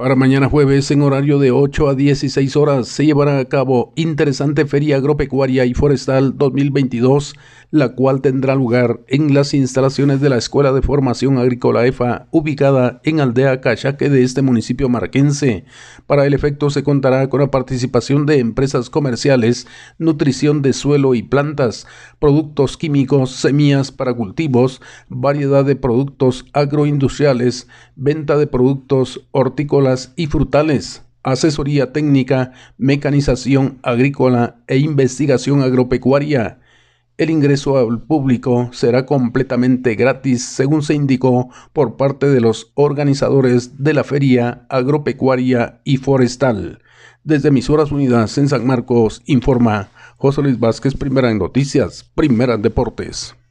Para mañana jueves, en horario de 8 a 16 horas, se llevará a cabo Interesante Feria Agropecuaria y Forestal 2022, la cual tendrá lugar en las instalaciones de la Escuela de Formación Agrícola EFA, ubicada en Aldea Cachaque de este municipio marquense. Para el efecto se contará con la participación de empresas comerciales, nutrición de suelo y plantas, productos químicos, semillas para cultivos, variedad de productos agroindustriales, venta de productos hortícolas, y frutales, asesoría técnica, mecanización agrícola e investigación agropecuaria. El ingreso al público será completamente gratis, según se indicó por parte de los organizadores de la Feria Agropecuaria y Forestal. Desde Emisoras Unidas en San Marcos, informa José Luis Vázquez, primera en noticias, primera en deportes.